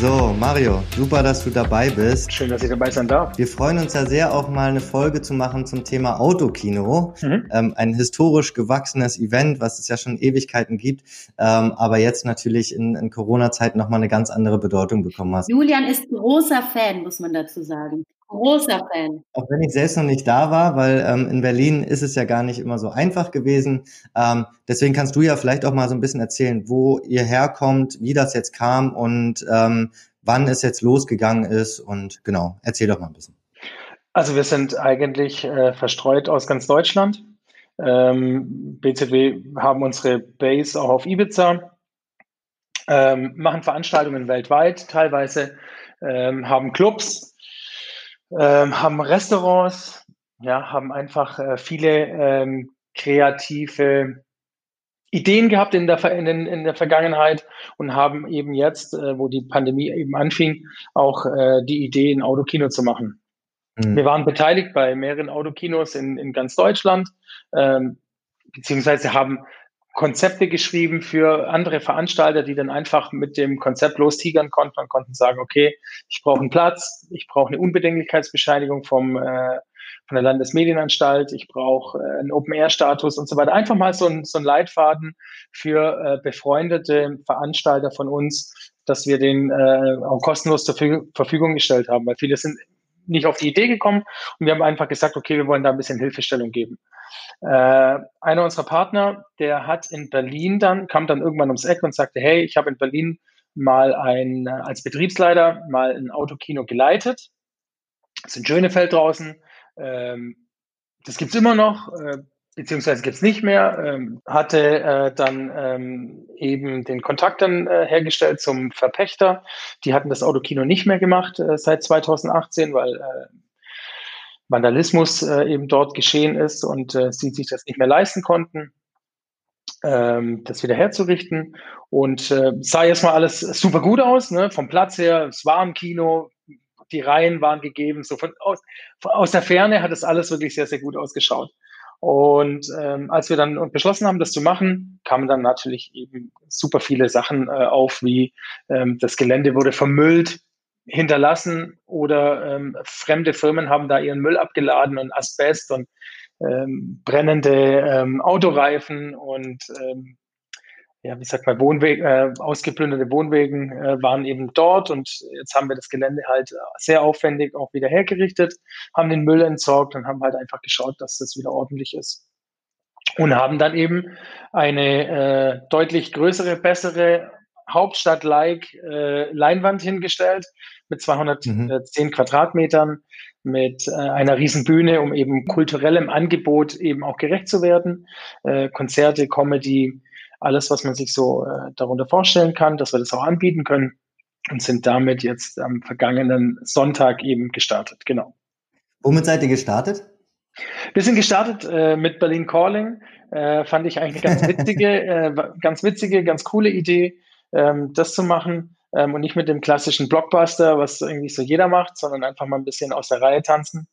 So, Mario, super, dass du dabei bist. Schön, dass ich dabei sein darf. Wir freuen uns ja sehr, auch mal eine Folge zu machen zum Thema Autokino. Mhm. Ähm, ein historisch gewachsenes Event, was es ja schon Ewigkeiten gibt, ähm, aber jetzt natürlich in, in Corona-Zeiten nochmal eine ganz andere Bedeutung bekommen hat. Julian ist großer Fan, muss man dazu sagen. Großer Fan. Auch wenn ich selbst noch nicht da war, weil ähm, in Berlin ist es ja gar nicht immer so einfach gewesen. Ähm, deswegen kannst du ja vielleicht auch mal so ein bisschen erzählen, wo ihr herkommt, wie das jetzt kam und ähm, wann es jetzt losgegangen ist. Und genau, erzähl doch mal ein bisschen. Also wir sind eigentlich äh, verstreut aus ganz Deutschland. Ähm, BZW haben unsere Base auch auf Ibiza, ähm, machen Veranstaltungen weltweit teilweise, ähm, haben Clubs ähm, haben Restaurants, ja, haben einfach äh, viele ähm, kreative Ideen gehabt in der, in, in, der Vergangenheit und haben eben jetzt, äh, wo die Pandemie eben anfing, auch äh, die Idee, ein Autokino zu machen. Mhm. Wir waren beteiligt bei mehreren Autokinos in, in ganz Deutschland, ähm, beziehungsweise haben Konzepte geschrieben für andere Veranstalter, die dann einfach mit dem Konzept lostigern konnten und konnten sagen, okay, ich brauche einen Platz, ich brauche eine Unbedenklichkeitsbescheinigung vom, äh, von der Landesmedienanstalt, ich brauche äh, einen Open-Air-Status und so weiter. Einfach mal so ein, so ein Leitfaden für äh, befreundete Veranstalter von uns, dass wir den äh, auch kostenlos zur Verfügung gestellt haben, weil viele sind nicht auf die Idee gekommen und wir haben einfach gesagt, okay, wir wollen da ein bisschen Hilfestellung geben. Äh, einer unserer Partner, der hat in Berlin dann, kam dann irgendwann ums Eck und sagte, hey, ich habe in Berlin mal ein, äh, als Betriebsleiter mal ein Autokino geleitet. Das ist in Schönefeld draußen. Ähm, das gibt's immer noch, äh, beziehungsweise gibt's nicht mehr. Ähm, hatte äh, dann ähm, eben den Kontakt dann äh, hergestellt zum Verpächter. Die hatten das Autokino nicht mehr gemacht äh, seit 2018, weil äh, Vandalismus äh, eben dort geschehen ist und äh, sie sich das nicht mehr leisten konnten, ähm, das wieder herzurichten. Und sah erstmal alles super gut aus, ne? vom Platz her, es war im Kino, die Reihen waren gegeben, so von aus, aus der Ferne hat es alles wirklich sehr, sehr gut ausgeschaut. Und ähm, als wir dann beschlossen haben, das zu machen, kamen dann natürlich eben super viele Sachen äh, auf, wie ähm, das Gelände wurde vermüllt, hinterlassen oder ähm, fremde Firmen haben da ihren Müll abgeladen und Asbest und ähm, brennende ähm, Autoreifen und ähm, ja, wie sagt man, Wohnweg, äh, ausgeplünderte Wohnwegen äh, waren eben dort und jetzt haben wir das Gelände halt sehr aufwendig auch wieder hergerichtet, haben den Müll entsorgt und haben halt einfach geschaut, dass das wieder ordentlich ist. Und haben dann eben eine äh, deutlich größere, bessere Hauptstadt-like äh, Leinwand hingestellt mit 210 mhm. Quadratmetern, mit äh, einer riesen Bühne, um eben kulturellem Angebot eben auch gerecht zu werden. Äh, Konzerte, Comedy, alles, was man sich so äh, darunter vorstellen kann, dass wir das auch anbieten können und sind damit jetzt am vergangenen Sonntag eben gestartet. Genau. Womit seid ihr gestartet? Wir sind gestartet äh, mit Berlin Calling. Äh, fand ich eigentlich eine ganz witzige, äh, ganz witzige, ganz coole Idee ähm, das zu machen ähm, und nicht mit dem klassischen Blockbuster, was irgendwie so jeder macht, sondern einfach mal ein bisschen aus der Reihe tanzen.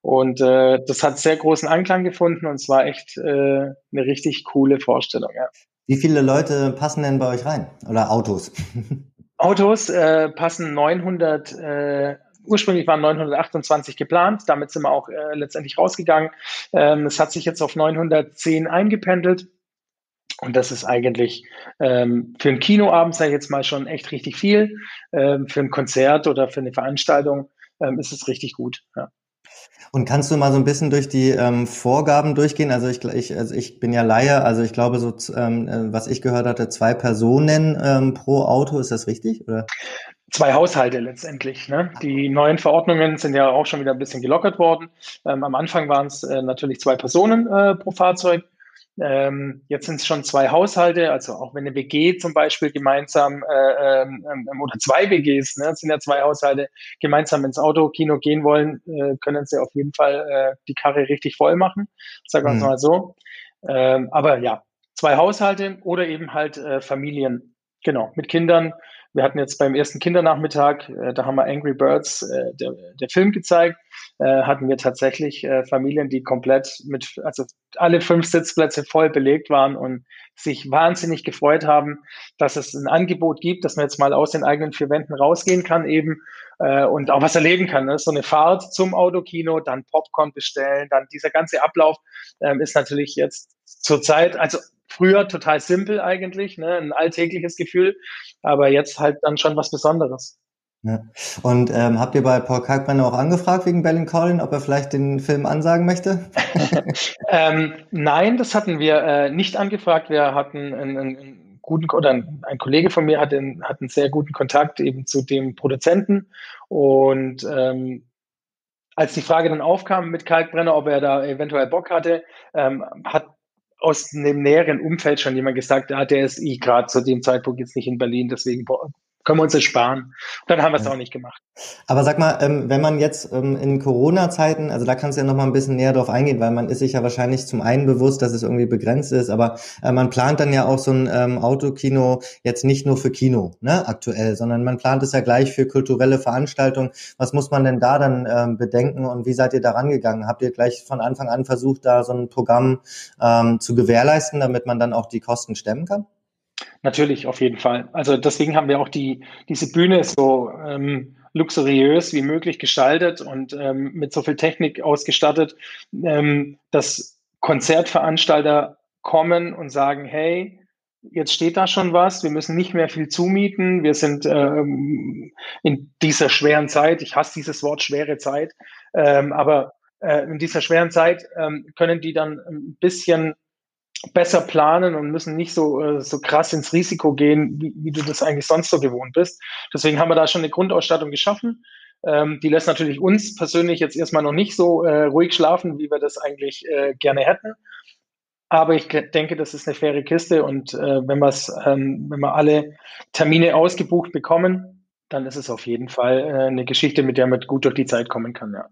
Und äh, das hat sehr großen Anklang gefunden und es war echt äh, eine richtig coole Vorstellung. Ja. Wie viele Leute passen denn bei euch rein? Oder Autos? Autos äh, passen 900, äh, ursprünglich waren 928 geplant, damit sind wir auch äh, letztendlich rausgegangen. Ähm, es hat sich jetzt auf 910 eingependelt. Und das ist eigentlich ähm, für einen Kinoabend, sage ich jetzt mal, schon echt richtig viel. Ähm, für ein Konzert oder für eine Veranstaltung ähm, ist es richtig gut. Ja. Und kannst du mal so ein bisschen durch die ähm, Vorgaben durchgehen? Also ich, ich, also ich bin ja Laie, also ich glaube, so ähm, äh, was ich gehört hatte, zwei Personen ähm, pro Auto, ist das richtig? Oder? Zwei Haushalte letztendlich. Ne? Die neuen Verordnungen sind ja auch schon wieder ein bisschen gelockert worden. Ähm, am Anfang waren es äh, natürlich zwei Personen äh, pro Fahrzeug. Ähm, jetzt sind es schon zwei Haushalte, also auch wenn eine WG zum Beispiel gemeinsam äh, ähm, ähm oder zwei WGs, ne, sind ja zwei Haushalte, gemeinsam ins Autokino gehen wollen, äh, können sie auf jeden Fall äh, die Karre richtig voll machen, sagen wir mhm. mal so. Ähm, aber ja, zwei Haushalte oder eben halt äh, Familien, genau, mit Kindern. Wir hatten jetzt beim ersten Kindernachmittag, äh, da haben wir Angry Birds, äh, der, der Film gezeigt äh, hatten wir tatsächlich äh, Familien, die komplett mit, also alle fünf Sitzplätze voll belegt waren und sich wahnsinnig gefreut haben, dass es ein Angebot gibt, dass man jetzt mal aus den eigenen vier Wänden rausgehen kann eben äh, und auch was erleben kann. Ne? So eine Fahrt zum Autokino, dann Popcorn bestellen, dann dieser ganze Ablauf ähm, ist natürlich jetzt zurzeit, also früher total simpel eigentlich, ne? ein alltägliches Gefühl, aber jetzt halt dann schon was Besonderes. Ja. Und ähm, habt ihr bei Paul Kalkbrenner auch angefragt wegen Berlin Calling, ob er vielleicht den Film ansagen möchte? ähm, nein, das hatten wir äh, nicht angefragt. Wir hatten einen, einen guten oder ein, ein, Kollege von mir hat, einen, hat einen sehr guten Kontakt eben zu dem Produzenten und ähm, als die Frage dann aufkam mit Kalkbrenner, ob er da eventuell Bock hatte, ähm, hat aus dem näheren Umfeld schon jemand gesagt, ja, der ist ich gerade zu dem Zeitpunkt jetzt nicht in Berlin, deswegen können wir uns das sparen. Dann haben wir es ja. auch nicht gemacht. Aber sag mal, ähm, wenn man jetzt ähm, in Corona-Zeiten, also da kannst du ja noch mal ein bisschen näher drauf eingehen, weil man ist sich ja wahrscheinlich zum einen bewusst, dass es irgendwie begrenzt ist, aber äh, man plant dann ja auch so ein ähm, Autokino jetzt nicht nur für Kino, ne, aktuell, sondern man plant es ja gleich für kulturelle Veranstaltungen. Was muss man denn da dann bedenken und wie seid ihr da rangegangen? Habt ihr gleich von Anfang an versucht, da so ein Programm zu gewährleisten, damit man dann auch die Kosten stemmen kann? Natürlich, auf jeden Fall. Also deswegen haben wir auch die, diese Bühne so ähm, luxuriös wie möglich gestaltet und ähm, mit so viel Technik ausgestattet, ähm, dass Konzertveranstalter kommen und sagen, hey, jetzt steht da schon was, wir müssen nicht mehr viel zumieten, wir sind ähm, in dieser schweren Zeit, ich hasse dieses Wort schwere Zeit, ähm, aber äh, in dieser schweren Zeit ähm, können die dann ein bisschen besser planen und müssen nicht so, äh, so krass ins Risiko gehen, wie, wie du das eigentlich sonst so gewohnt bist. Deswegen haben wir da schon eine Grundausstattung geschaffen. Ähm, die lässt natürlich uns persönlich jetzt erstmal noch nicht so äh, ruhig schlafen, wie wir das eigentlich äh, gerne hätten. Aber ich denke, das ist eine faire Kiste und äh, wenn, ähm, wenn wir alle Termine ausgebucht bekommen, dann ist es auf jeden Fall äh, eine Geschichte, mit der man gut durch die Zeit kommen kann, ja.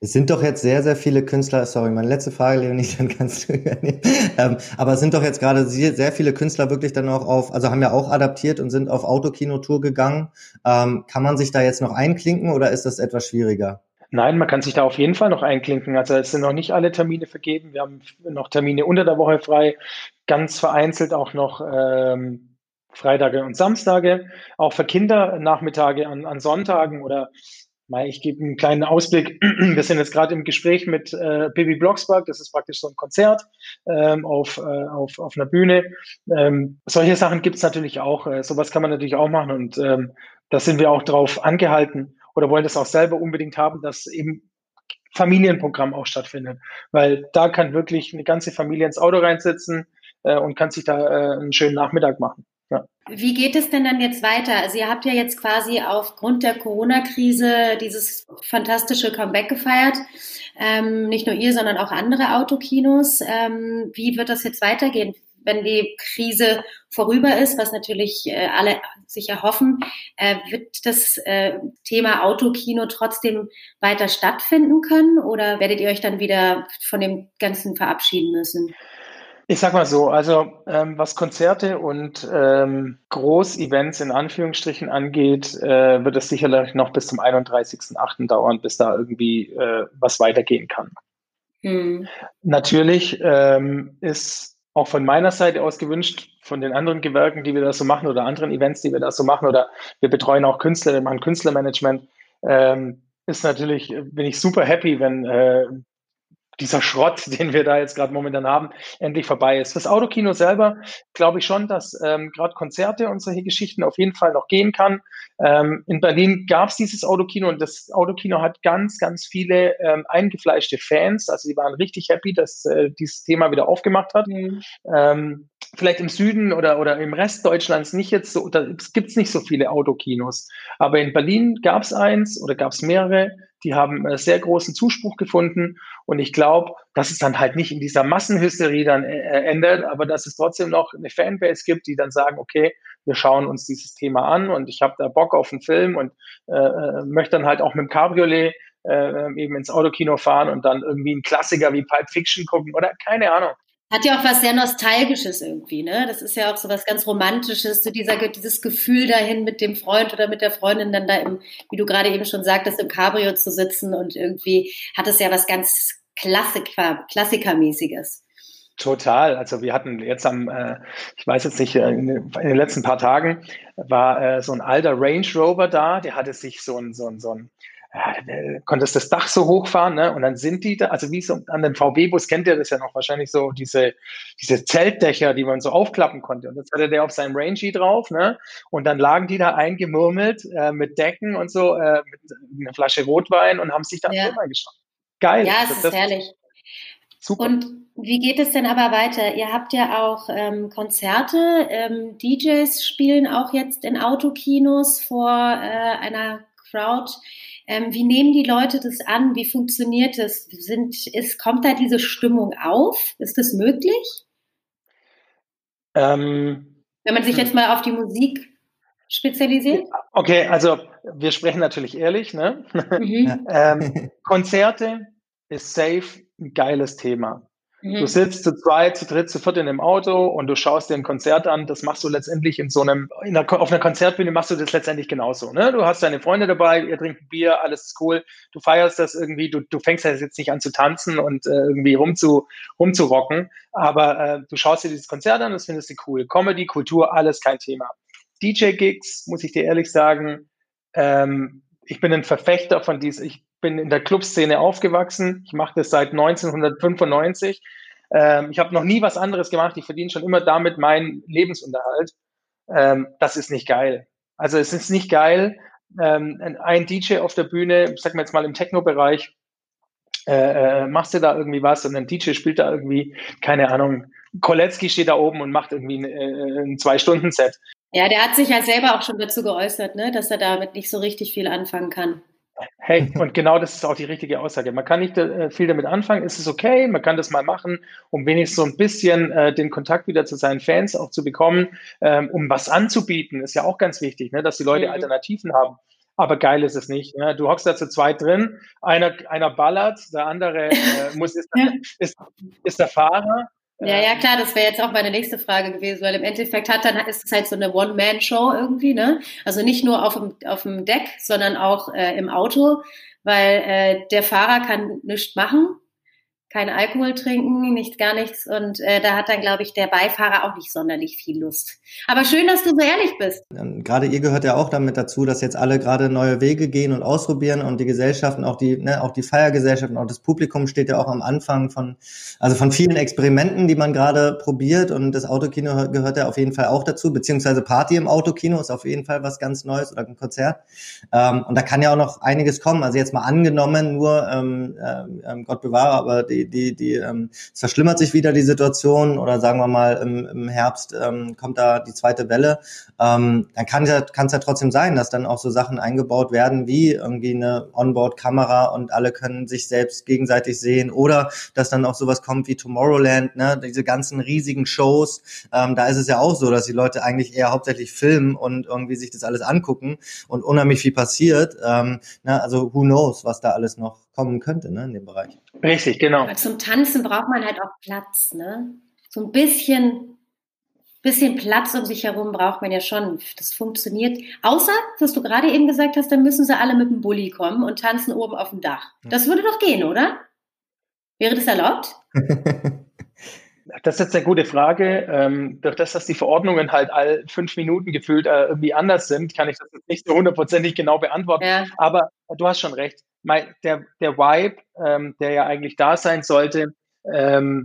Es sind doch jetzt sehr, sehr viele Künstler, sorry, meine letzte Frage, Leonie, dann kannst du übernehmen. Ähm, aber es sind doch jetzt gerade sehr, viele Künstler wirklich dann auch auf, also haben ja auch adaptiert und sind auf Autokino-Tour gegangen. Ähm, kann man sich da jetzt noch einklinken oder ist das etwas schwieriger? Nein, man kann sich da auf jeden Fall noch einklinken. Also es sind noch nicht alle Termine vergeben. Wir haben noch Termine unter der Woche frei, ganz vereinzelt auch noch ähm, Freitage und Samstage, auch für Kinder Nachmittage an, an Sonntagen oder ich gebe einen kleinen Ausblick. Wir sind jetzt gerade im Gespräch mit äh, Bibi Blocksberg. Das ist praktisch so ein Konzert ähm, auf, äh, auf, auf einer Bühne. Ähm, solche Sachen gibt es natürlich auch. Äh, sowas kann man natürlich auch machen. Und ähm, da sind wir auch drauf angehalten oder wollen das auch selber unbedingt haben, dass eben Familienprogramm auch stattfindet. Weil da kann wirklich eine ganze Familie ins Auto reinsitzen äh, und kann sich da äh, einen schönen Nachmittag machen. Ja. Wie geht es denn dann jetzt weiter? Also ihr habt ja jetzt quasi aufgrund der Corona-Krise dieses fantastische Comeback gefeiert. Ähm, nicht nur ihr, sondern auch andere Autokinos. Ähm, wie wird das jetzt weitergehen, wenn die Krise vorüber ist, was natürlich äh, alle sich erhoffen? Äh, wird das äh, Thema Autokino trotzdem weiter stattfinden können oder werdet ihr euch dann wieder von dem Ganzen verabschieden müssen? Ich sag mal so, also ähm, was Konzerte und ähm, Großevents in Anführungsstrichen angeht, äh, wird es sicherlich noch bis zum 31.08. dauern, bis da irgendwie äh, was weitergehen kann. Hm. Natürlich ähm, ist auch von meiner Seite aus gewünscht, von den anderen Gewerken, die wir da so machen oder anderen Events, die wir da so machen, oder wir betreuen auch Künstler, wir machen Künstlermanagement, ähm, ist natürlich, bin ich super happy, wenn äh, dieser Schrott, den wir da jetzt gerade momentan haben, endlich vorbei ist. Das Autokino selber glaube ich schon, dass ähm, gerade Konzerte und solche Geschichten auf jeden Fall noch gehen kann. Ähm, in Berlin gab es dieses Autokino und das Autokino hat ganz, ganz viele ähm, eingefleischte Fans. Also die waren richtig happy, dass äh, dieses Thema wieder aufgemacht hat. Mhm. Ähm, vielleicht im Süden oder, oder im Rest Deutschlands nicht jetzt so, da gibt es nicht so viele Autokinos. Aber in Berlin gab es eins oder gab es mehrere, die haben äh, sehr großen Zuspruch gefunden. Und ich glaube, dass es dann halt nicht in dieser Massenhysterie dann äh, äh, endet, aber dass es trotzdem noch eine Fanbase gibt, die dann sagen, okay, wir schauen uns dieses Thema an und ich habe da Bock auf einen Film und äh, äh möchte dann halt auch mit dem Cabriolet äh, eben ins Autokino fahren und dann irgendwie einen Klassiker wie Pulp Fiction gucken oder keine Ahnung. Hat ja auch was sehr Nostalgisches irgendwie, ne? Das ist ja auch so was ganz Romantisches, so dieser, dieses Gefühl dahin mit dem Freund oder mit der Freundin dann da im, wie du gerade eben schon sagtest, im Cabrio zu sitzen und irgendwie hat es ja was ganz Klassiker, Klassikermäßiges. Total. Also wir hatten jetzt am, äh, ich weiß jetzt nicht, äh, in, in, den letzten paar Tagen war äh, so ein alter Range Rover da, der hatte sich so ein, so ein, so ein ja, konntest das Dach so hochfahren, ne? Und dann sind die da, also wie so an den VW-Bus kennt ihr das ja noch wahrscheinlich so, diese, diese Zeltdächer, die man so aufklappen konnte. Und das hatte der auf seinem Rangy drauf, ne? Und dann lagen die da eingemurmelt äh, mit Decken und so, äh, mit einer Flasche Rotwein und haben sich da ja. Geschaut. Geil. Ja, es das, ist das herrlich. Super. Und wie geht es denn aber weiter? Ihr habt ja auch ähm, Konzerte, ähm, DJs spielen auch jetzt in Autokinos vor äh, einer Crowd. Ähm, wie nehmen die Leute das an? Wie funktioniert das? Sind, ist, kommt da diese Stimmung auf? Ist das möglich? Ähm, Wenn man sich jetzt mal auf die Musik spezialisiert? Okay, also wir sprechen natürlich ehrlich. Ne? Mhm. ähm, Konzerte ist safe ein geiles Thema. Mhm. Du sitzt zu zweit, zu dritt, zu viert in einem Auto und du schaust dir ein Konzert an. Das machst du letztendlich in so einem, in einer, auf einer Konzertbühne machst du das letztendlich genauso. Ne? Du hast deine Freunde dabei, ihr trinkt Bier, alles ist cool. Du feierst das irgendwie, du, du fängst jetzt nicht an zu tanzen und äh, irgendwie rumzu, rumzurocken, aber äh, du schaust dir dieses Konzert an, das findest du cool. Comedy, Kultur, alles kein Thema. DJ-Gigs, muss ich dir ehrlich sagen, ähm, ich bin ein Verfechter von dies. Ich bin in der Clubszene aufgewachsen. Ich mache das seit 1995. Ähm, ich habe noch nie was anderes gemacht. Ich verdiene schon immer damit meinen Lebensunterhalt. Ähm, das ist nicht geil. Also es ist nicht geil, ähm, ein DJ auf der Bühne, sag mal jetzt mal im Techno-Bereich, äh, äh, machst du da irgendwie was und ein DJ spielt da irgendwie, keine Ahnung, Kolecki steht da oben und macht irgendwie ein, äh, ein Zwei-Stunden-Set. Ja, der hat sich ja selber auch schon dazu geäußert, ne, dass er damit nicht so richtig viel anfangen kann. Hey, und genau das ist auch die richtige Aussage. Man kann nicht äh, viel damit anfangen, es ist okay, man kann das mal machen, um wenigstens so ein bisschen äh, den Kontakt wieder zu seinen Fans auch zu bekommen, ähm, um was anzubieten, ist ja auch ganz wichtig, ne, dass die Leute mhm. Alternativen haben. Aber geil ist es nicht. Ne? Du hockst da zu zweit drin, einer, einer ballert, der andere äh, muss, ist, ja. ist, ist der Fahrer ja, ja, klar, das wäre jetzt auch meine nächste Frage gewesen, weil im Endeffekt hat dann ist es halt so eine One-Man-Show irgendwie, ne? Also nicht nur auf dem, auf dem Deck, sondern auch äh, im Auto, weil äh, der Fahrer kann nichts machen kein Alkohol trinken, nicht gar nichts. Und äh, da hat dann, glaube ich, der Beifahrer auch nicht sonderlich viel Lust. Aber schön, dass du so ehrlich bist. Gerade ihr gehört ja auch damit dazu, dass jetzt alle gerade neue Wege gehen und ausprobieren und die Gesellschaften, auch die, ne, auch die Feiergesellschaften, auch das Publikum steht ja auch am Anfang von, also von vielen Experimenten, die man gerade probiert. Und das Autokino gehört ja auf jeden Fall auch dazu, beziehungsweise Party im Autokino ist auf jeden Fall was ganz Neues oder ein Konzert. Ähm, und da kann ja auch noch einiges kommen. Also jetzt mal angenommen, nur ähm, äh, Gott bewahre, aber die die, die, ähm, es verschlimmert sich wieder die Situation oder sagen wir mal im, im Herbst ähm, kommt da die zweite Welle, ähm, dann kann es ja, kann's ja trotzdem sein, dass dann auch so Sachen eingebaut werden wie irgendwie eine Onboard-Kamera und alle können sich selbst gegenseitig sehen oder dass dann auch sowas kommt wie Tomorrowland, ne, diese ganzen riesigen Shows, ähm, da ist es ja auch so, dass die Leute eigentlich eher hauptsächlich filmen und irgendwie sich das alles angucken und unheimlich viel passiert. Ähm, ne, also who knows, was da alles noch kommen könnte ne, in dem Bereich. Richtig, genau. Aber zum Tanzen braucht man halt auch Platz. Ne? So ein bisschen, bisschen Platz um sich herum braucht man ja schon. Das funktioniert. Außer, was du gerade eben gesagt hast, dann müssen sie alle mit dem Bulli kommen und tanzen oben auf dem Dach. Das würde doch gehen, oder? Wäre das erlaubt? Das ist jetzt eine gute Frage. Ähm, durch das, dass die Verordnungen halt all fünf Minuten gefühlt äh, irgendwie anders sind, kann ich das jetzt nicht so hundertprozentig genau beantworten. Ja. Aber du hast schon recht. Der, der Vibe, ähm, der ja eigentlich da sein sollte, ähm,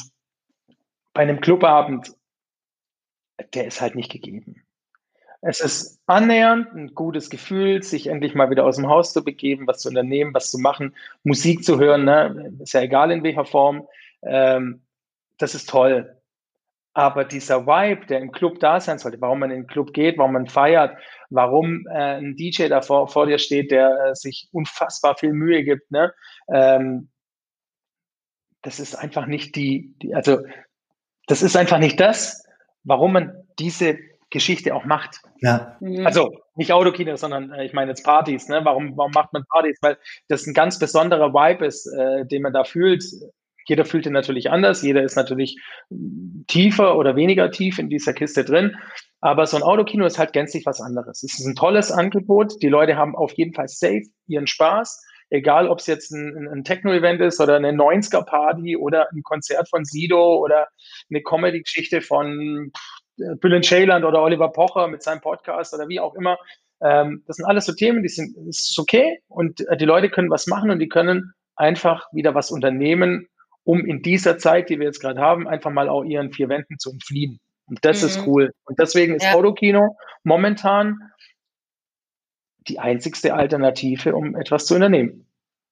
bei einem Clubabend, der ist halt nicht gegeben. Es ist annähernd ein gutes Gefühl, sich endlich mal wieder aus dem Haus zu begeben, was zu unternehmen, was zu machen, Musik zu hören, ne? ist ja egal in welcher Form. Ähm, das ist toll. Aber dieser Vibe, der im Club da sein sollte, warum man in den Club geht, warum man feiert, warum äh, ein DJ da vor, vor dir steht, der äh, sich unfassbar viel Mühe gibt, ne? Ähm, das ist einfach nicht die, die, also das ist einfach nicht das, warum man diese Geschichte auch macht. Ja. Mhm. Also nicht Autokino, sondern äh, ich meine jetzt Partys. Ne? Warum, warum macht man Partys? Weil das ein ganz besonderer Vibe ist, äh, den man da fühlt. Jeder fühlt ihn natürlich anders. Jeder ist natürlich tiefer oder weniger tief in dieser Kiste drin. Aber so ein Autokino ist halt gänzlich was anderes. Es ist ein tolles Angebot. Die Leute haben auf jeden Fall safe ihren Spaß. Egal, ob es jetzt ein, ein Techno-Event ist oder eine 90er-Party oder ein Konzert von Sido oder eine Comedy-Geschichte von Bülent Ceyland oder Oliver Pocher mit seinem Podcast oder wie auch immer. Ähm, das sind alles so Themen, die sind, ist okay und äh, die Leute können was machen und die können einfach wieder was unternehmen, um in dieser Zeit, die wir jetzt gerade haben, einfach mal auch ihren vier Wänden zu entfliehen. Und das mhm. ist cool. Und deswegen ist ja. Autokino momentan die einzigste Alternative, um etwas zu unternehmen.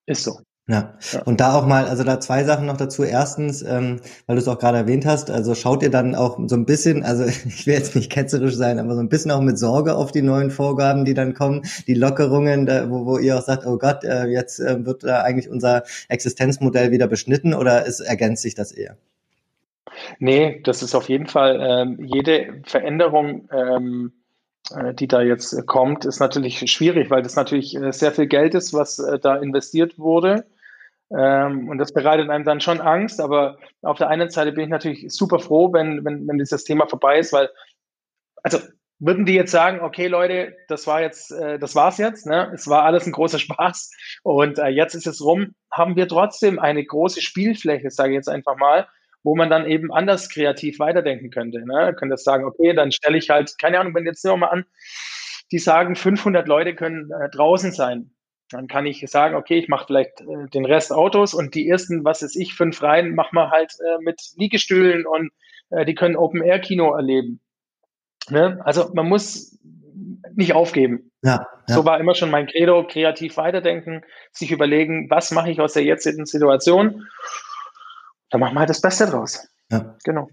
Ist so. Ja. ja. und da auch mal, also da zwei Sachen noch dazu. Erstens, ähm, weil du es auch gerade erwähnt hast, also schaut ihr dann auch so ein bisschen, also ich will jetzt nicht ketzerisch sein, aber so ein bisschen auch mit Sorge auf die neuen Vorgaben, die dann kommen, die Lockerungen, da, wo, wo ihr auch sagt, oh Gott, äh, jetzt äh, wird da eigentlich unser Existenzmodell wieder beschnitten oder ist, ergänzt sich das eher? Nee, das ist auf jeden Fall ähm, jede Veränderung. Ähm, äh, die da jetzt kommt, ist natürlich schwierig, weil das natürlich äh, sehr viel Geld ist, was äh, da investiert wurde. Ähm, und das bereitet einem dann schon Angst, aber auf der einen Seite bin ich natürlich super froh, wenn, wenn, wenn dieses Thema vorbei ist, weil, also würden die jetzt sagen, okay, Leute, das war jetzt, äh, das war's jetzt, ne? Es war alles ein großer Spaß und äh, jetzt ist es rum, haben wir trotzdem eine große Spielfläche, sage ich jetzt einfach mal, wo man dann eben anders kreativ weiterdenken könnte. Ne? Könnte sagen, okay, dann stelle ich halt, keine Ahnung, wenn jetzt wir mal an, die sagen, 500 Leute können äh, draußen sein dann kann ich sagen, okay, ich mache vielleicht äh, den Rest Autos und die ersten, was ist ich, fünf Reihen, machen wir halt äh, mit Liegestühlen und äh, die können Open-Air-Kino erleben. Ne? Also man muss nicht aufgeben. Ja, ja. So war immer schon mein Credo, kreativ weiterdenken, sich überlegen, was mache ich aus der jetzigen Situation. Dann machen wir halt das Beste draus. Ja. Genau.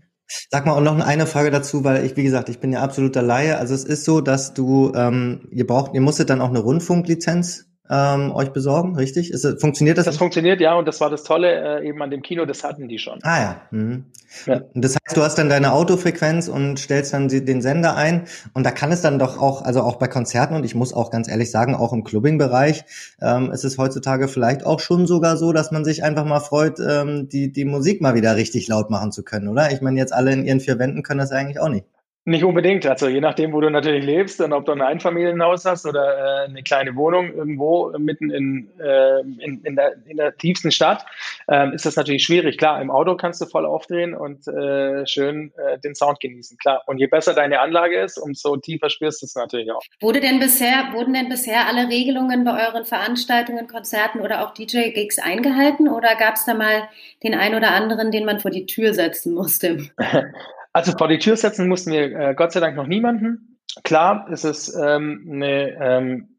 Sag mal, und noch eine Frage dazu, weil ich, wie gesagt, ich bin ja absoluter Laie. Also es ist so, dass du, ähm, ihr braucht, ihr musstet dann auch eine Rundfunklizenz ähm, euch besorgen, richtig? Ist, funktioniert das? Das funktioniert, ja, und das war das Tolle äh, eben an dem Kino, das hatten die schon. Ah ja. Mhm. ja. Das heißt, du hast dann deine Autofrequenz und stellst dann den Sender ein und da kann es dann doch auch, also auch bei Konzerten und ich muss auch ganz ehrlich sagen, auch im Clubbing-Bereich ähm, ist es heutzutage vielleicht auch schon sogar so, dass man sich einfach mal freut, ähm, die, die Musik mal wieder richtig laut machen zu können, oder? Ich meine, jetzt alle in ihren vier Wänden können das eigentlich auch nicht. Nicht unbedingt. Also je nachdem, wo du natürlich lebst und ob du ein Einfamilienhaus hast oder äh, eine kleine Wohnung irgendwo mitten in, äh, in, in, der, in der tiefsten Stadt, ähm, ist das natürlich schwierig. Klar, im Auto kannst du voll aufdrehen und äh, schön äh, den Sound genießen. Klar. Und je besser deine Anlage ist, umso tiefer spürst du es natürlich auch. Wurde denn bisher, wurden denn bisher alle Regelungen bei euren Veranstaltungen, Konzerten oder auch DJ-Gigs eingehalten oder gab es da mal den einen oder anderen, den man vor die Tür setzen musste? Also vor die Tür setzen mussten wir äh, Gott sei Dank noch niemanden. Klar, ist es ähm, eine, ähm,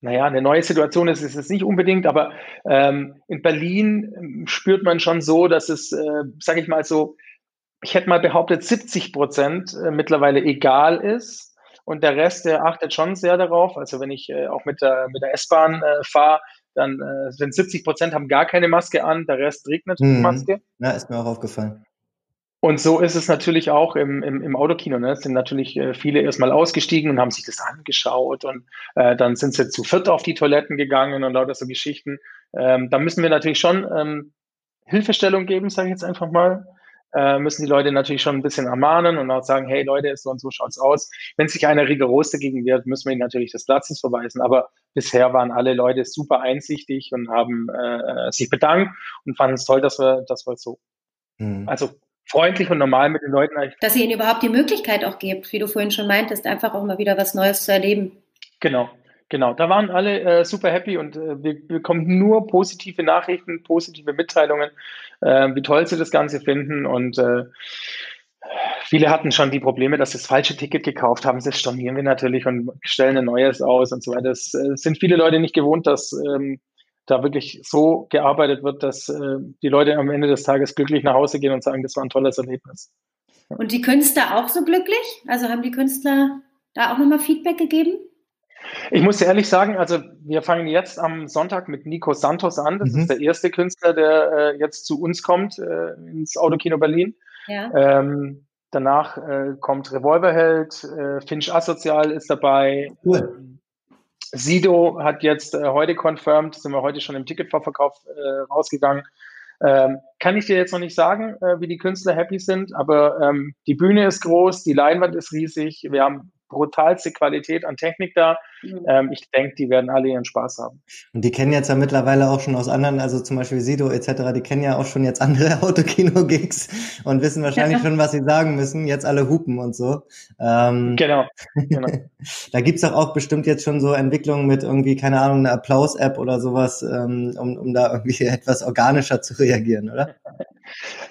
naja, eine neue Situation ist, ist es nicht unbedingt, aber ähm, in Berlin ähm, spürt man schon so, dass es, äh, sage ich mal so, ich hätte mal behauptet, 70 Prozent äh, mittlerweile egal ist. Und der Rest, der achtet schon sehr darauf. Also wenn ich äh, auch mit der, mit der S-Bahn äh, fahre, dann äh, sind 70 Prozent haben gar keine Maske an, der Rest trägt natürlich mhm. Maske. Ja, ist mir auch aufgefallen. Und so ist es natürlich auch im, im, im Autokino. Ne? Es sind natürlich äh, viele erstmal ausgestiegen und haben sich das angeschaut und äh, dann sind sie zu viert auf die Toiletten gegangen und lauter so Geschichten. Ähm, da müssen wir natürlich schon ähm, Hilfestellung geben, sage ich jetzt einfach mal. Äh, müssen die Leute natürlich schon ein bisschen ermahnen und auch sagen, hey Leute, so und so schaut's aus. Wenn sich einer rigoros dagegen wird, müssen wir ihn natürlich des Platzes verweisen. Aber bisher waren alle Leute super einsichtig und haben äh, sich bedankt und fanden es toll, dass wir, dass wir so, mhm. also freundlich und normal mit den Leuten. Dass ihr ihnen überhaupt die Möglichkeit auch gebt, wie du vorhin schon meintest, einfach auch mal wieder was Neues zu erleben. Genau, genau. Da waren alle äh, super happy und äh, wir bekommen nur positive Nachrichten, positive Mitteilungen, äh, wie toll sie das Ganze finden und äh, Viele hatten schon die Probleme, dass sie das falsche Ticket gekauft haben. Das stornieren wir natürlich und stellen ein neues aus und so weiter. Das äh, sind viele Leute nicht gewohnt, dass ähm, da wirklich so gearbeitet wird, dass äh, die Leute am Ende des Tages glücklich nach Hause gehen und sagen, das war ein tolles Erlebnis. Und die Künstler auch so glücklich? Also haben die Künstler da auch nochmal Feedback gegeben? Ich muss ehrlich sagen, also wir fangen jetzt am Sonntag mit Nico Santos an. Das mhm. ist der erste Künstler, der äh, jetzt zu uns kommt äh, ins Autokino Berlin. Ja. Ähm, danach äh, kommt Revolverheld, äh, Finch Asozial ist dabei. Cool. Sido hat jetzt äh, heute confirmed, sind wir heute schon im Ticketvorverkauf äh, rausgegangen. Ähm, kann ich dir jetzt noch nicht sagen, äh, wie die Künstler happy sind, aber ähm, die Bühne ist groß, die Leinwand ist riesig, wir haben brutalste Qualität an Technik da. Mhm. Ähm, ich denke, die werden alle ihren Spaß haben. Und die kennen jetzt ja mittlerweile auch schon aus anderen, also zum Beispiel Sido etc., die kennen ja auch schon jetzt andere Autokino-Gigs und wissen wahrscheinlich schon, was sie sagen müssen. Jetzt alle hupen und so. Ähm, genau. genau. da gibt's doch auch bestimmt jetzt schon so Entwicklungen mit irgendwie, keine Ahnung, einer Applaus-App oder sowas, ähm, um, um da irgendwie etwas organischer zu reagieren, oder?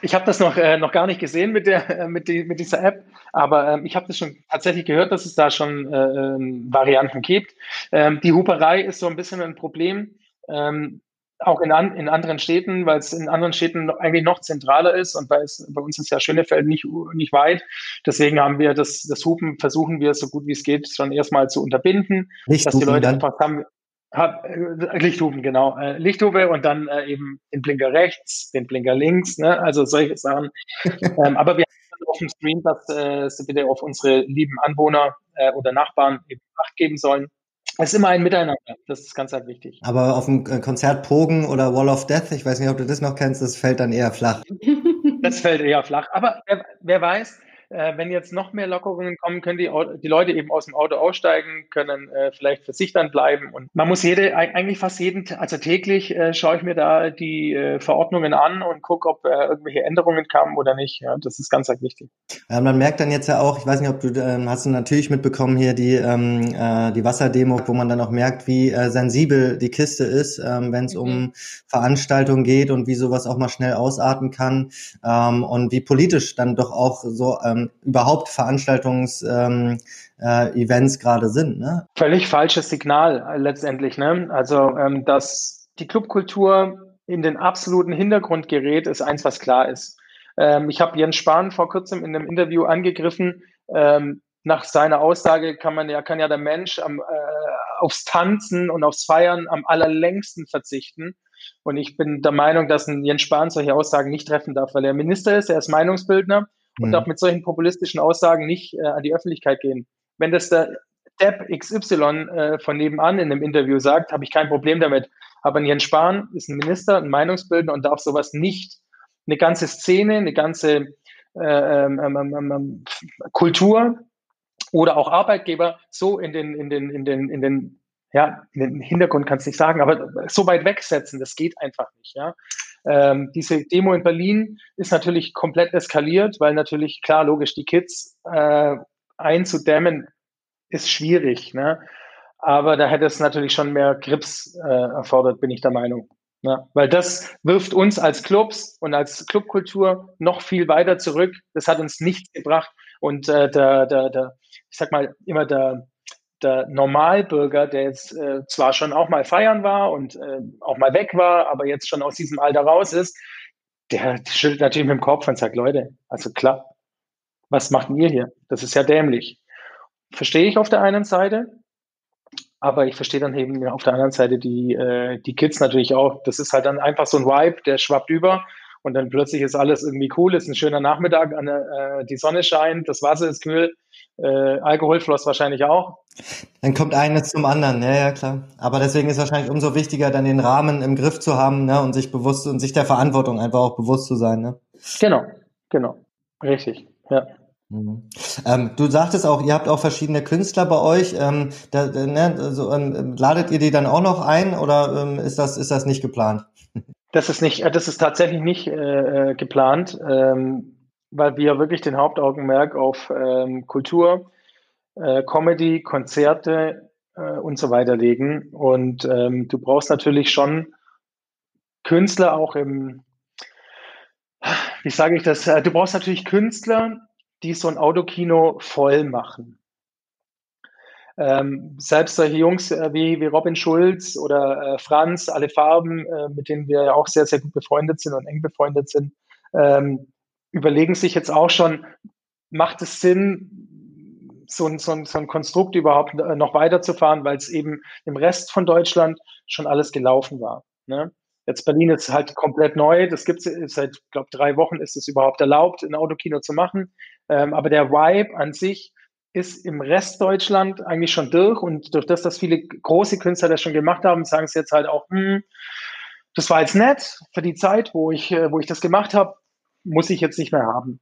Ich habe das noch, äh, noch gar nicht gesehen mit, der, äh, mit, die, mit dieser App, aber ähm, ich habe das schon tatsächlich gehört, dass es da schon äh, ähm, Varianten gibt. Ähm, die Huperei ist so ein bisschen ein Problem, ähm, auch in, an, in anderen Städten, weil es in anderen Städten eigentlich noch zentraler ist und weil es bei uns ist ja Schönefeld nicht, nicht weit. Deswegen haben wir das, das Hupen, versuchen wir so gut wie es geht schon erstmal zu unterbinden, nicht dass die Leute dann. einfach haben, hab, äh, Lichthupen, genau. Äh, Lichthupe und dann äh, eben den Blinker rechts, den Blinker links, ne? also solche Sachen. ähm, aber wir haben auf dem Stream, dass äh, sie bitte auf unsere lieben Anwohner äh, oder Nachbarn eben Acht geben sollen. Es ist immer ein Miteinander, das ist ganz halt wichtig. Aber auf dem äh, Konzert Pogen oder Wall of Death, ich weiß nicht, ob du das noch kennst, das fällt dann eher flach. das fällt eher flach. Aber wer, wer weiß, äh, wenn jetzt noch mehr Lockerungen kommen, können die, die Leute eben aus dem Auto aussteigen, können äh, vielleicht für sich dann bleiben. Und man muss jede, eigentlich fast jeden, also täglich äh, schaue ich mir da die äh, Verordnungen an und gucke, ob äh, irgendwelche Änderungen kamen oder nicht. Ja, das ist ganz, wichtig. Ja, man merkt dann jetzt ja auch, ich weiß nicht, ob du ähm, hast du natürlich mitbekommen hier die, ähm, äh, die Wasserdemo, wo man dann auch merkt, wie sensibel die Kiste ist, ähm, wenn es mhm. um Veranstaltungen geht und wie sowas auch mal schnell ausarten kann ähm, und wie politisch dann doch auch so ähm, ähm, überhaupt Veranstaltungs-Events ähm, äh, gerade sind. Ne? Völlig falsches Signal äh, letztendlich. Ne? Also, ähm, dass die Clubkultur in den absoluten Hintergrund gerät, ist eins, was klar ist. Ähm, ich habe Jens Spahn vor kurzem in einem Interview angegriffen. Ähm, nach seiner Aussage kann man ja, kann ja der Mensch am, äh, aufs Tanzen und aufs Feiern am allerlängsten verzichten. Und ich bin der Meinung, dass ein Jens Spahn solche Aussagen nicht treffen darf, weil er Minister ist, er ist Meinungsbildner und mhm. darf mit solchen populistischen Aussagen nicht äh, an die Öffentlichkeit gehen. Wenn das der Depp XY äh, von nebenan in einem Interview sagt, habe ich kein Problem damit. Aber Jens Spahn ist ein Minister, ein Meinungsbildner und darf sowas nicht. Eine ganze Szene, eine ganze äh, ähm, ähm, ähm, ähm Kultur oder auch Arbeitgeber so in den, in den, in den, in den, ja, in den Hintergrund kannst du nicht sagen, aber so weit wegsetzen, das geht einfach nicht, ja. Ähm, diese Demo in Berlin ist natürlich komplett eskaliert, weil natürlich, klar, logisch, die Kids äh, einzudämmen ist schwierig. Ne? Aber da hätte es natürlich schon mehr Grips äh, erfordert, bin ich der Meinung. Ne? Weil das wirft uns als Clubs und als Clubkultur noch viel weiter zurück. Das hat uns nichts gebracht. Und äh, der, der, der, ich sag mal, immer der, der Normalbürger, der jetzt äh, zwar schon auch mal feiern war und äh, auch mal weg war, aber jetzt schon aus diesem Alter raus ist, der schüttelt natürlich mit dem Kopf und sagt, Leute, also klar, was macht ihr hier? Das ist ja dämlich. Verstehe ich auf der einen Seite, aber ich verstehe dann eben auf der anderen Seite die, äh, die Kids natürlich auch. Das ist halt dann einfach so ein Vibe, der schwappt über und dann plötzlich ist alles irgendwie cool, ist ein schöner Nachmittag, äh, die Sonne scheint, das Wasser ist kühl, äh, Alkoholfloss wahrscheinlich auch. Dann kommt eines zum anderen, ja, ja, klar. Aber deswegen ist wahrscheinlich umso wichtiger, dann den Rahmen im Griff zu haben, ne, und sich bewusst und sich der Verantwortung einfach auch bewusst zu sein, ne? Genau, genau. Richtig, ja. Mhm. Ähm, du sagtest auch, ihr habt auch verschiedene Künstler bei euch. Ähm, da, ne, also, ähm, ladet ihr die dann auch noch ein oder ähm, ist das ist das nicht geplant? Das ist nicht, das ist tatsächlich nicht äh, äh, geplant, ähm, weil wir wirklich den Hauptaugenmerk auf ähm, Kultur, äh, Comedy, Konzerte äh, und so weiter legen. Und ähm, du brauchst natürlich schon Künstler auch im, wie sage ich das? Äh, du brauchst natürlich Künstler, die so ein Autokino voll machen. Ähm, selbst solche Jungs äh, wie, wie Robin Schulz oder äh, Franz, alle Farben, äh, mit denen wir ja auch sehr, sehr gut befreundet sind und eng befreundet sind, ähm, überlegen sich jetzt auch schon, macht es Sinn, so ein, so ein, so ein Konstrukt überhaupt äh, noch weiterzufahren, weil es eben im Rest von Deutschland schon alles gelaufen war. Ne? Jetzt Berlin ist halt komplett neu. Das gibt es seit, glaube drei Wochen ist es überhaupt erlaubt, ein Autokino zu machen. Ähm, aber der Vibe an sich ist im Rest Deutschland eigentlich schon durch. Und durch das, dass viele große Künstler das schon gemacht haben, sagen sie jetzt halt auch, hm, das war jetzt nett für die Zeit, wo ich, äh, wo ich das gemacht habe, muss ich jetzt nicht mehr haben.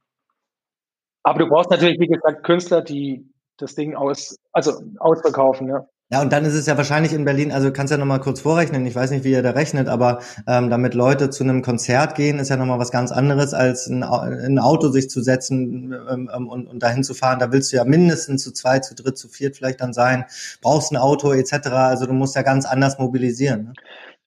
Aber du brauchst natürlich, wie gesagt, Künstler, die das Ding aus, also ausverkaufen. Ja. Ja, und dann ist es ja wahrscheinlich in Berlin, also kannst ja nochmal kurz vorrechnen, ich weiß nicht, wie ihr da rechnet, aber ähm, damit Leute zu einem Konzert gehen, ist ja nochmal was ganz anderes, als ein, ein Auto sich zu setzen ähm, ähm, und, und dahin zu fahren. Da willst du ja mindestens zu zweit, zu dritt, zu viert vielleicht dann sein, brauchst ein Auto etc. Also du musst ja ganz anders mobilisieren. Ne?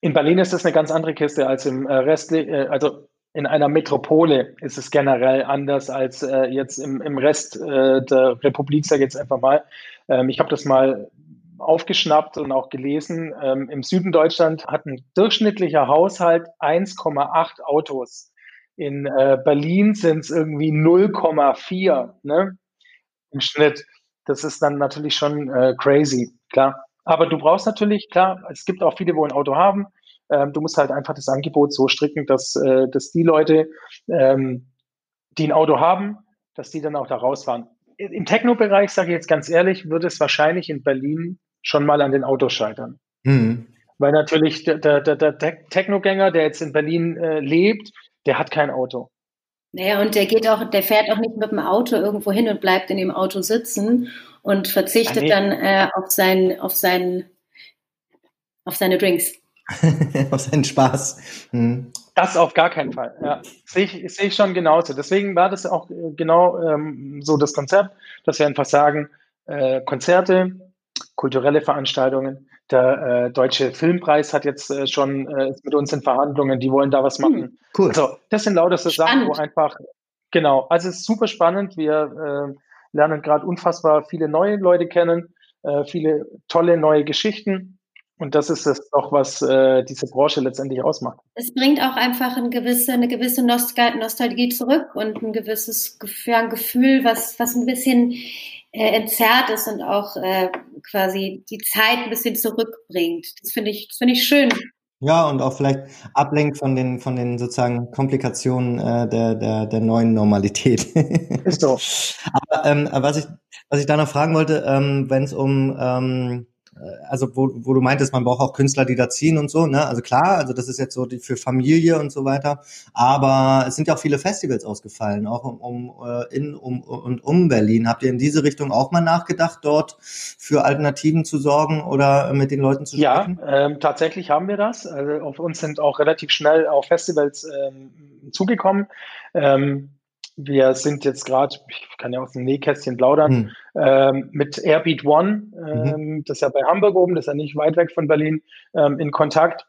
In Berlin ist das eine ganz andere Kiste als im äh, Rest, äh, also in einer Metropole ist es generell anders als äh, jetzt im, im Rest äh, der Republik, sage ich jetzt einfach mal. Ähm, ich habe das mal aufgeschnappt und auch gelesen. Ähm, Im Süden Deutschland hat ein durchschnittlicher Haushalt 1,8 Autos. In äh, Berlin sind es irgendwie 0,4 ne? im Schnitt. Das ist dann natürlich schon äh, crazy, klar. Aber du brauchst natürlich, klar, es gibt auch viele, wo ein Auto haben. Ähm, du musst halt einfach das Angebot so stricken, dass, äh, dass die Leute, ähm, die ein Auto haben, dass die dann auch da rausfahren. Im Techno-Bereich, sage ich jetzt ganz ehrlich, würde es wahrscheinlich in Berlin schon mal an den Autos scheitern. Mhm. Weil natürlich der, der, der, der Technogänger, der jetzt in Berlin äh, lebt, der hat kein Auto. Naja, und der geht auch, der fährt auch nicht mit dem Auto irgendwo hin und bleibt in dem Auto sitzen und verzichtet ja, nee. dann äh, auf sein, auf sein, auf seine Drinks. auf seinen Spaß. Hm. Das auf gar keinen Fall. Ja, sehe ich, sehe ich schon genauso. Deswegen war das auch äh, genau ähm, so das Konzept, dass wir einfach sagen, äh, Konzerte, kulturelle Veranstaltungen. Der äh, Deutsche Filmpreis hat jetzt äh, schon äh, mit uns in Verhandlungen, die wollen da was hm, machen. Cool. Also das sind lauter so Sachen, wo einfach, genau, also es ist super spannend. Wir äh, lernen gerade unfassbar viele neue Leute kennen, äh, viele tolle neue Geschichten. Und das ist es doch, was äh, diese Branche letztendlich ausmacht. Es bringt auch einfach eine gewisse, eine gewisse Nostalgie zurück und ein gewisses ja, ein Gefühl, was, was ein bisschen äh, entzerrt ist und auch äh, quasi die Zeit ein bisschen zurückbringt. Das finde ich, das finde ich schön. Ja, und auch vielleicht ablenkt von den, von den sozusagen Komplikationen äh, der, der, der neuen Normalität. Ist so. Aber ähm, was ich, was ich da noch fragen wollte, ähm, wenn es um ähm, äh, also wo, wo du meintest, man braucht auch Künstler, die da ziehen und so, ne? Also klar, also das ist jetzt so die, für Familie und so weiter. Aber es sind ja auch viele Festivals ausgefallen, auch um, um äh, in um und um Berlin. Habt ihr in diese Richtung auch mal nachgedacht, dort für Alternativen zu sorgen oder mit den Leuten zu sprechen? Ja, ähm, tatsächlich haben wir das. Also auf uns sind auch relativ schnell auch Festivals ähm, zugekommen. Ähm, wir sind jetzt gerade, ich kann ja aus dem Nähkästchen plaudern, hm. ähm, mit Airbeat One, ähm, mhm. das ist ja bei Hamburg oben, das ist ja nicht weit weg von Berlin, ähm, in Kontakt,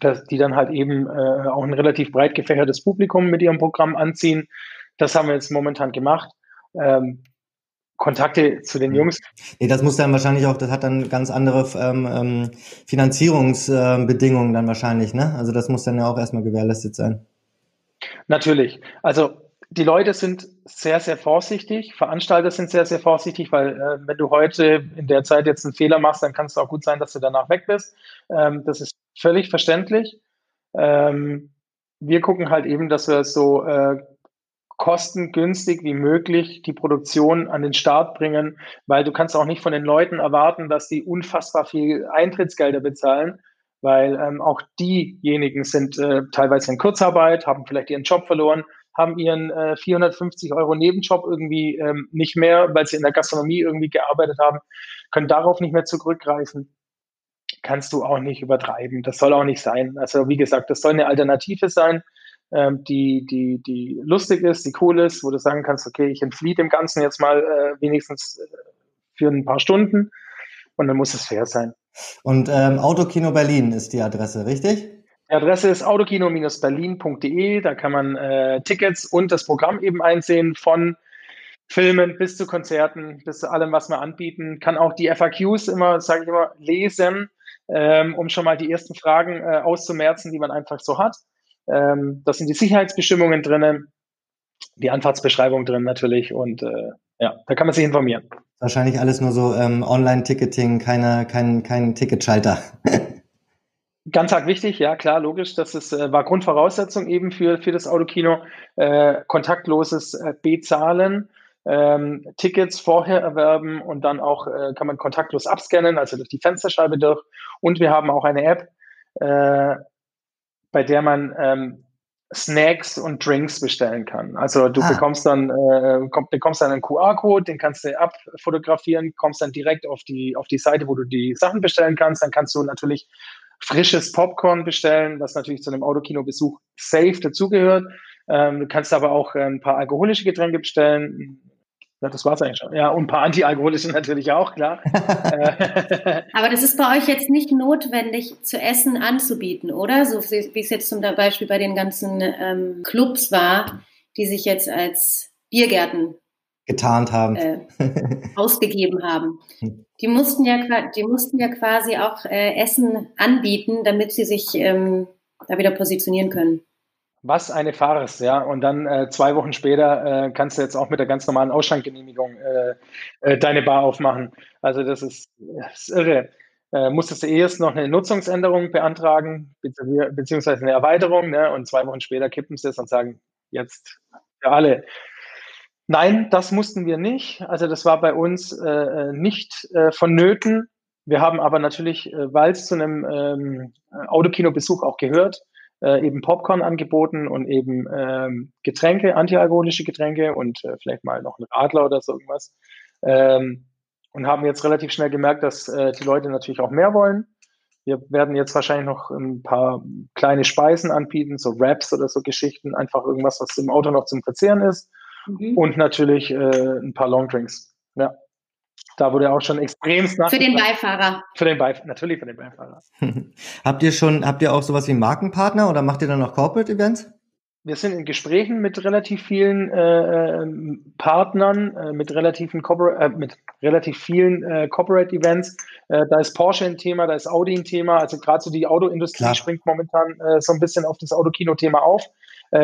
dass die dann halt eben äh, auch ein relativ breit gefächertes Publikum mit ihrem Programm anziehen. Das haben wir jetzt momentan gemacht. Ähm, Kontakte zu den hm. Jungs. Nee, das muss dann wahrscheinlich auch, das hat dann ganz andere ähm, ähm Finanzierungsbedingungen dann wahrscheinlich, ne? Also das muss dann ja auch erstmal gewährleistet sein. Natürlich. Also die Leute sind sehr, sehr vorsichtig. Veranstalter sind sehr, sehr vorsichtig, weil äh, wenn du heute in der Zeit jetzt einen Fehler machst, dann kann es auch gut sein, dass du danach weg bist. Ähm, das ist völlig verständlich. Ähm, wir gucken halt eben, dass wir so äh, kostengünstig wie möglich die Produktion an den Start bringen, weil du kannst auch nicht von den Leuten erwarten, dass die unfassbar viel Eintrittsgelder bezahlen, weil ähm, auch diejenigen sind äh, teilweise in Kurzarbeit, haben vielleicht ihren Job verloren, haben ihren äh, 450 Euro Nebenjob irgendwie ähm, nicht mehr, weil sie in der Gastronomie irgendwie gearbeitet haben, können darauf nicht mehr zurückgreifen. Kannst du auch nicht übertreiben. Das soll auch nicht sein. Also wie gesagt, das soll eine Alternative sein, ähm, die, die, die lustig ist, die cool ist, wo du sagen kannst, okay, ich entfliehe dem Ganzen jetzt mal äh, wenigstens äh, für ein paar Stunden und dann muss es fair sein. Und ähm, Autokino Berlin ist die Adresse, richtig? Die Adresse ist autokino-berlin.de. Da kann man äh, Tickets und das Programm eben einsehen von Filmen bis zu Konzerten, bis zu allem, was wir anbieten. Kann auch die FAQs immer, sage ich immer, lesen, ähm, um schon mal die ersten Fragen äh, auszumerzen, die man einfach so hat. Ähm, das sind die Sicherheitsbestimmungen drinnen. die Anfahrtsbeschreibung drin natürlich und äh, ja, da kann man sich informieren. Wahrscheinlich alles nur so ähm, Online-Ticketing, keine, kein, kein Ticketschalter. Ganz arg wichtig, ja klar, logisch. Das ist, äh, war Grundvoraussetzung eben für, für das Autokino. Äh, kontaktloses äh, Bezahlen, ähm, Tickets vorher erwerben und dann auch äh, kann man kontaktlos abscannen, also durch die Fensterscheibe durch. Und wir haben auch eine App, äh, bei der man ähm, Snacks und Drinks bestellen kann. Also du ah. bekommst dann äh, komm, bekommst dann einen QR-Code, den kannst du abfotografieren, kommst dann direkt auf die auf die Seite, wo du die Sachen bestellen kannst. Dann kannst du natürlich frisches Popcorn bestellen, was natürlich zu einem Autokino-Besuch safe dazugehört. Ähm, du kannst aber auch ein paar alkoholische Getränke bestellen, ja, das war es eigentlich schon. Ja, und ein paar Antialkoholische natürlich auch, klar. Aber das ist bei euch jetzt nicht notwendig, zu essen anzubieten, oder? So wie es jetzt zum Beispiel bei den ganzen ähm, Clubs war, die sich jetzt als Biergärten getarnt haben, äh, ausgegeben haben. Die mussten ja, die mussten ja quasi auch äh, Essen anbieten, damit sie sich ähm, da wieder positionieren können. Was eine Farce, ja. Und dann äh, zwei Wochen später äh, kannst du jetzt auch mit der ganz normalen Ausschankgenehmigung äh, äh deine Bar aufmachen. Also das ist, das ist irre. Äh, musstest du erst noch eine Nutzungsänderung beantragen, beziehungsweise eine Erweiterung, ne? und zwei Wochen später kippen sie es und sagen, jetzt für alle. Nein, das mussten wir nicht. Also das war bei uns äh, äh nicht äh, vonnöten. Wir haben aber natürlich, äh, weil es zu einem ähm, Autokinobesuch auch gehört, äh, eben Popcorn angeboten und eben ähm, Getränke, antialkoholische Getränke und äh, vielleicht mal noch ein Radler oder so irgendwas. Ähm, und haben jetzt relativ schnell gemerkt, dass äh, die Leute natürlich auch mehr wollen. Wir werden jetzt wahrscheinlich noch ein paar kleine Speisen anbieten, so Wraps oder so Geschichten, einfach irgendwas, was im Auto noch zum Verzehren ist. Mhm. Und natürlich äh, ein paar Longdrinks. Ja. Da wurde auch schon extremst nach. Für den Beifahrer. Für den Beifahrer, natürlich für den Beifahrer. habt ihr schon, habt ihr auch sowas wie Markenpartner oder macht ihr dann noch Corporate Events? Wir sind in Gesprächen mit relativ vielen äh, ähm, Partnern, äh, mit, relativen äh, mit relativ vielen äh, Corporate Events. Äh, da ist Porsche ein Thema, da ist Audi ein Thema. Also gerade so die Autoindustrie Klar. springt momentan äh, so ein bisschen auf das Autokino-Thema auf.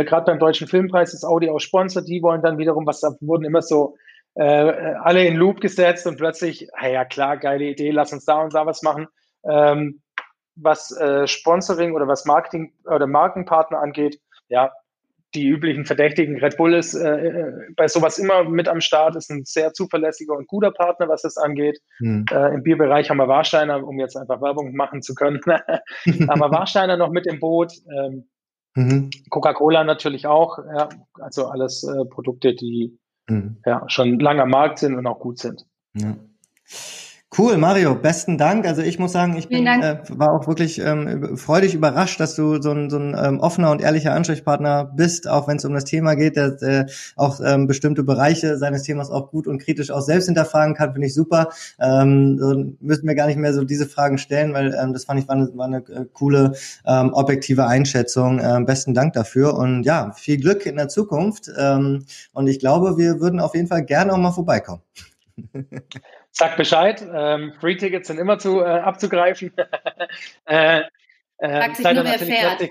Gerade beim Deutschen Filmpreis ist Audi auch Sponsor. Die wollen dann wiederum, was da wurden immer so äh, alle in Loop gesetzt und plötzlich, hey, ja klar, geile Idee, lass uns da und da was machen. Ähm, was äh, Sponsoring oder was Marketing oder Markenpartner angeht, ja, die üblichen Verdächtigen. Red Bull ist äh, äh, bei sowas immer mit am Start, ist ein sehr zuverlässiger und guter Partner, was das angeht. Hm. Äh, Im Bierbereich haben wir Warsteiner, um jetzt einfach Werbung machen zu können, haben wir Warsteiner noch mit im Boot. Ähm, mhm. Coca-Cola natürlich auch. Ja, also alles äh, Produkte, die mhm. ja, schon lange am Markt sind und auch gut sind. Ja. Cool, Mario, besten Dank. Also ich muss sagen, ich bin, äh, war auch wirklich ähm, freudig überrascht, dass du so ein, so ein ähm, offener und ehrlicher Ansprechpartner bist, auch wenn es um das Thema geht, der äh, auch ähm, bestimmte Bereiche seines Themas auch gut und kritisch auch selbst hinterfragen kann, finde ich super. Ähm, so müssen wir gar nicht mehr so diese Fragen stellen, weil ähm, das fand ich war eine, war eine äh, coole, ähm, objektive Einschätzung. Ähm, besten Dank dafür und ja, viel Glück in der Zukunft. Ähm, und ich glaube, wir würden auf jeden Fall gerne auch mal vorbeikommen. Sag Bescheid. Ähm, Free Tickets sind immer zu äh, abzugreifen. äh, äh, Fragt sich nur, wer fährt.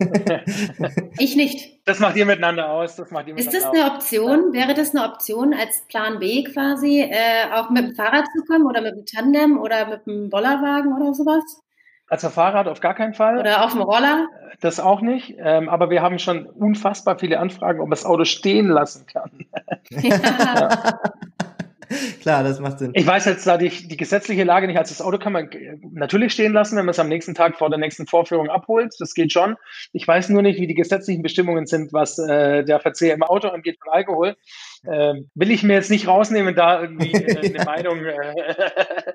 ich nicht. Das macht ihr miteinander aus. Das macht ihr Ist das eine Option? Wäre das eine Option als Plan B quasi, äh, auch mit dem Fahrrad zu kommen oder mit dem Tandem oder mit dem Bollerwagen oder sowas? Also Fahrrad auf gar keinen Fall. Oder auf dem Roller? Das auch nicht. Ähm, aber wir haben schon unfassbar viele Anfragen, ob man das Auto stehen lassen kann. Ja. ja. Klar, das macht Sinn. Ich weiß jetzt da die, die gesetzliche Lage nicht. Also das Auto kann man natürlich stehen lassen, wenn man es am nächsten Tag vor der nächsten Vorführung abholt. Das geht schon. Ich weiß nur nicht, wie die gesetzlichen Bestimmungen sind, was äh, der Verzehr im Auto angeht von Alkohol. Ähm, will ich mir jetzt nicht rausnehmen, da irgendwie äh, eine Meinung, äh,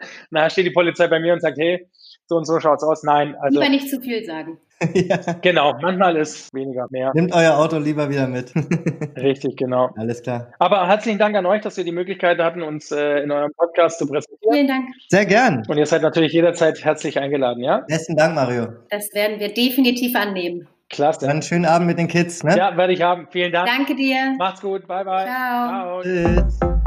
na, steht die Polizei bei mir und sagt, hey, so und so schaut's aus. Nein, also. Lieber nicht zu viel sagen. ja. Genau, manchmal ist weniger mehr. Nehmt euer Auto lieber wieder mit. Richtig, genau. Alles klar. Aber herzlichen Dank an euch, dass wir die Möglichkeit hatten, uns äh, in eurem Podcast zu präsentieren. Vielen Dank. Sehr gern. Und ihr seid natürlich jederzeit herzlich eingeladen, ja? Besten Dank, Mario. Das werden wir definitiv annehmen. Klasse. Dann einen schönen Abend mit den Kids. Ne? Ja, werde ich haben. Vielen Dank. Danke dir. Macht's gut. Bye, bye. Ciao. Ciao. Tschüss.